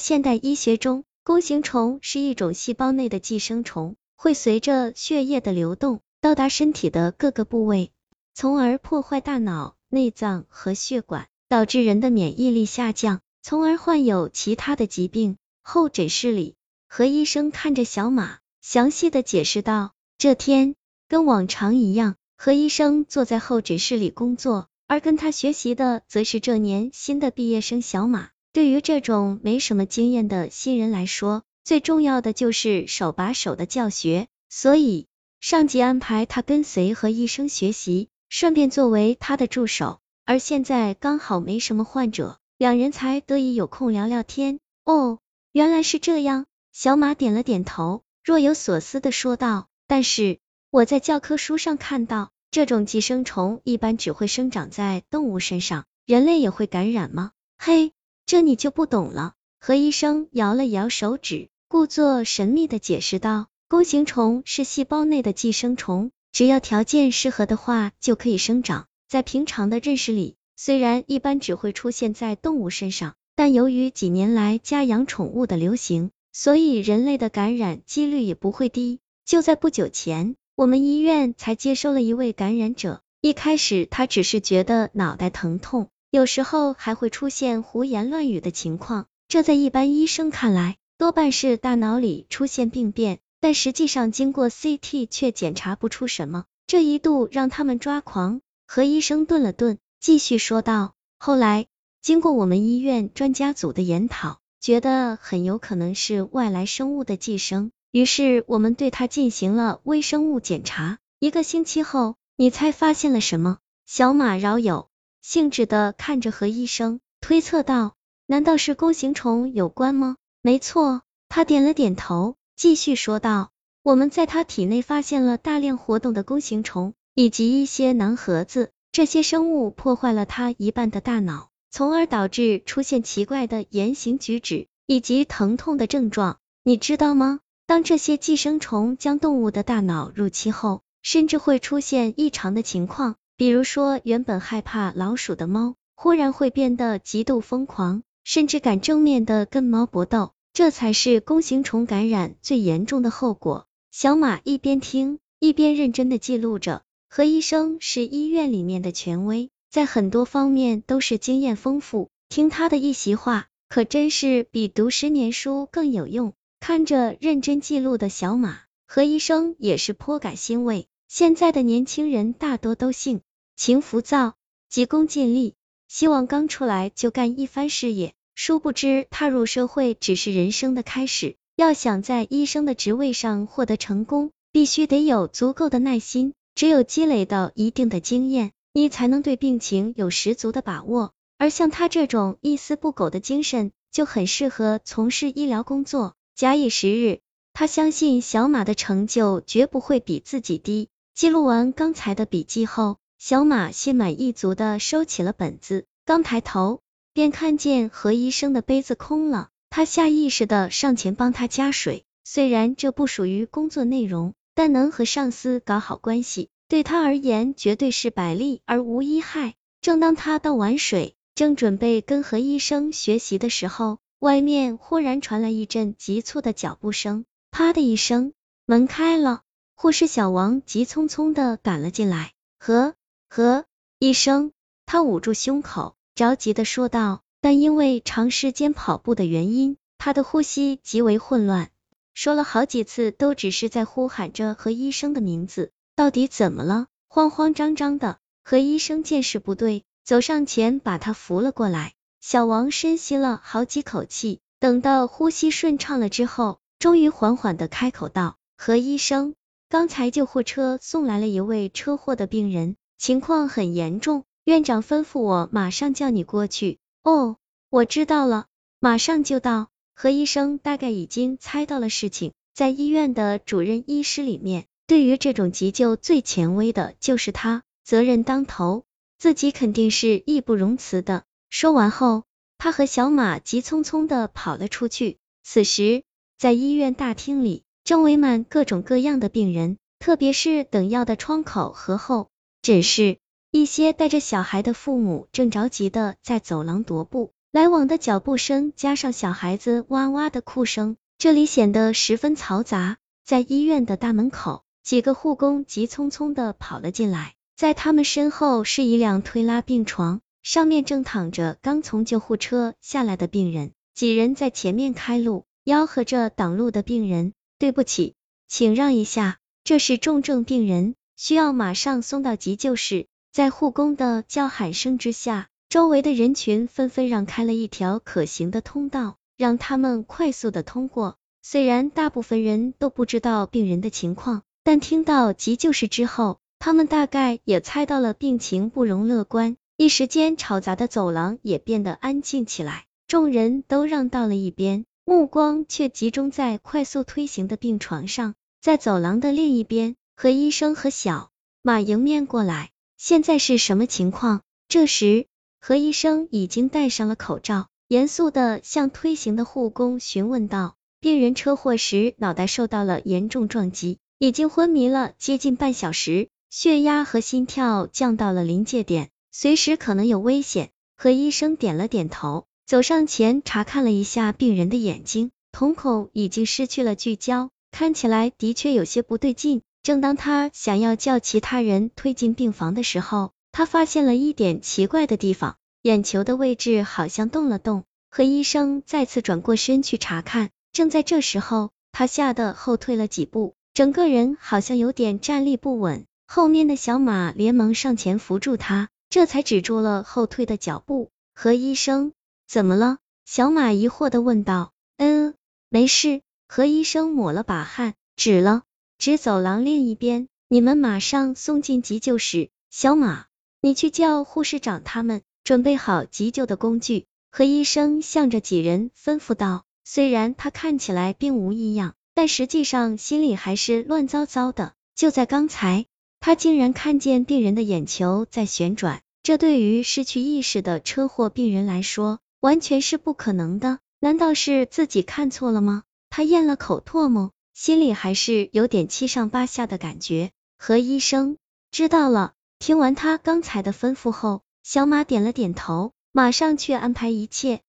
现代医学中，弓形虫是一种细胞内的寄生虫，会随着血液的流动到达身体的各个部位，从而破坏大脑、内脏和血管，导致人的免疫力下降，从而患有其他的疾病。候诊室里，何医生看着小马，详细的解释道。这天跟往常一样，何医生坐在候诊室里工作，而跟他学习的则是这年新的毕业生小马。对于这种没什么经验的新人来说，最重要的就是手把手的教学，所以上级安排他跟随何医生学习，顺便作为他的助手。而现在刚好没什么患者，两人才得以有空聊聊天。哦，原来是这样。小马点了点头，若有所思的说道。但是我在教科书上看到，这种寄生虫一般只会生长在动物身上，人类也会感染吗？嘿，这你就不懂了。何医生摇了摇手指，故作神秘的解释道：弓形虫是细胞内的寄生虫，只要条件适合的话，就可以生长。在平常的认识里，虽然一般只会出现在动物身上，但由于几年来家养宠物的流行，所以人类的感染几率也不会低。就在不久前，我们医院才接收了一位感染者。一开始他只是觉得脑袋疼痛，有时候还会出现胡言乱语的情况。这在一般医生看来，多半是大脑里出现病变，但实际上经过 CT 却检查不出什么，这一度让他们抓狂。何医生顿了顿，继续说道：“后来经过我们医院专家组的研讨，觉得很有可能是外来生物的寄生。”于是我们对他进行了微生物检查，一个星期后，你猜发现了什么？小马饶有兴致的看着何医生，推测道：难道是弓形虫有关吗？没错，他点了点头，继续说道：我们在他体内发现了大量活动的弓形虫，以及一些囊盒子，这些生物破坏了他一半的大脑，从而导致出现奇怪的言行举止以及疼痛的症状，你知道吗？当这些寄生虫将动物的大脑入侵后，甚至会出现异常的情况，比如说原本害怕老鼠的猫，忽然会变得极度疯狂，甚至敢正面的跟猫搏斗，这才是弓形虫感染最严重的后果。小马一边听，一边认真的记录着。何医生是医院里面的权威，在很多方面都是经验丰富，听他的一席话，可真是比读十年书更有用。看着认真记录的小马，何医生也是颇感欣慰。现在的年轻人大多都信情浮躁，急功近利，希望刚出来就干一番事业。殊不知，踏入社会只是人生的开始。要想在医生的职位上获得成功，必须得有足够的耐心。只有积累到一定的经验，你才能对病情有十足的把握。而像他这种一丝不苟的精神，就很适合从事医疗工作。假以时日，他相信小马的成就绝不会比自己低。记录完刚才的笔记后，小马心满意足的收起了本子，刚抬头便看见何医生的杯子空了。他下意识的上前帮他加水，虽然这不属于工作内容，但能和上司搞好关系，对他而言绝对是百利而无一害。正当他倒完水，正准备跟何医生学习的时候，外面忽然传来一阵急促的脚步声，啪的一声，门开了，护士小王急匆匆的赶了进来。和何医生，他捂住胸口，着急的说道。但因为长时间跑步的原因，他的呼吸极为混乱，说了好几次都只是在呼喊着何医生的名字。到底怎么了？慌慌张张的。何医生见势不对，走上前把他扶了过来。小王深吸了好几口气，等到呼吸顺畅了之后，终于缓缓的开口道：“何医生，刚才救护车送来了一位车祸的病人，情况很严重，院长吩咐我马上叫你过去。”哦，我知道了，马上就到。何医生大概已经猜到了事情，在医院的主任医师里面，对于这种急救最权威的就是他，责任当头，自己肯定是义不容辞的。说完后，他和小马急匆匆的跑了出去。此时，在医院大厅里，正围满各种各样的病人，特别是等药的窗口和后诊室，一些带着小孩的父母正着急的在走廊踱步。来往的脚步声加上小孩子哇哇的哭声，这里显得十分嘈杂。在医院的大门口，几个护工急匆匆的跑了进来，在他们身后是一辆推拉病床，上面正躺着刚从救护车下来的病人。几人在前面开路，吆喝着挡路的病人：“对不起，请让一下，这是重症病人，需要马上送到急救室。”在护工的叫喊声之下，周围的人群纷纷让开了一条可行的通道，让他们快速的通过。虽然大部分人都不知道病人的情况，但听到急救室之后，他们大概也猜到了病情不容乐观。一时间，嘈杂的走廊也变得安静起来。众人都让到了一边，目光却集中在快速推行的病床上。在走廊的另一边，何医生和小马迎面过来。现在是什么情况？这时，何医生已经戴上了口罩，严肃的向推行的护工询问道：“病人车祸时脑袋受到了严重撞击，已经昏迷了接近半小时，血压和心跳降到了临界点，随时可能有危险。”何医生点了点头。走上前查看了一下病人的眼睛，瞳孔已经失去了聚焦，看起来的确有些不对劲。正当他想要叫其他人推进病房的时候，他发现了一点奇怪的地方，眼球的位置好像动了动。何医生再次转过身去查看，正在这时候，他吓得后退了几步，整个人好像有点站立不稳。后面的小马连忙上前扶住他，这才止住了后退的脚步。何医生。怎么了？小马疑惑的问道。嗯，没事。何医生抹了把汗，指了指走廊另一边。你们马上送进急救室。小马，你去叫护士长他们准备好急救的工具。何医生向着几人吩咐道。虽然他看起来并无异样，但实际上心里还是乱糟糟的。就在刚才，他竟然看见病人的眼球在旋转，这对于失去意识的车祸病人来说。完全是不可能的，难道是自己看错了吗？他咽了口唾沫，心里还是有点七上八下的感觉。何医生，知道了。听完他刚才的吩咐后，小马点了点头，马上去安排一切。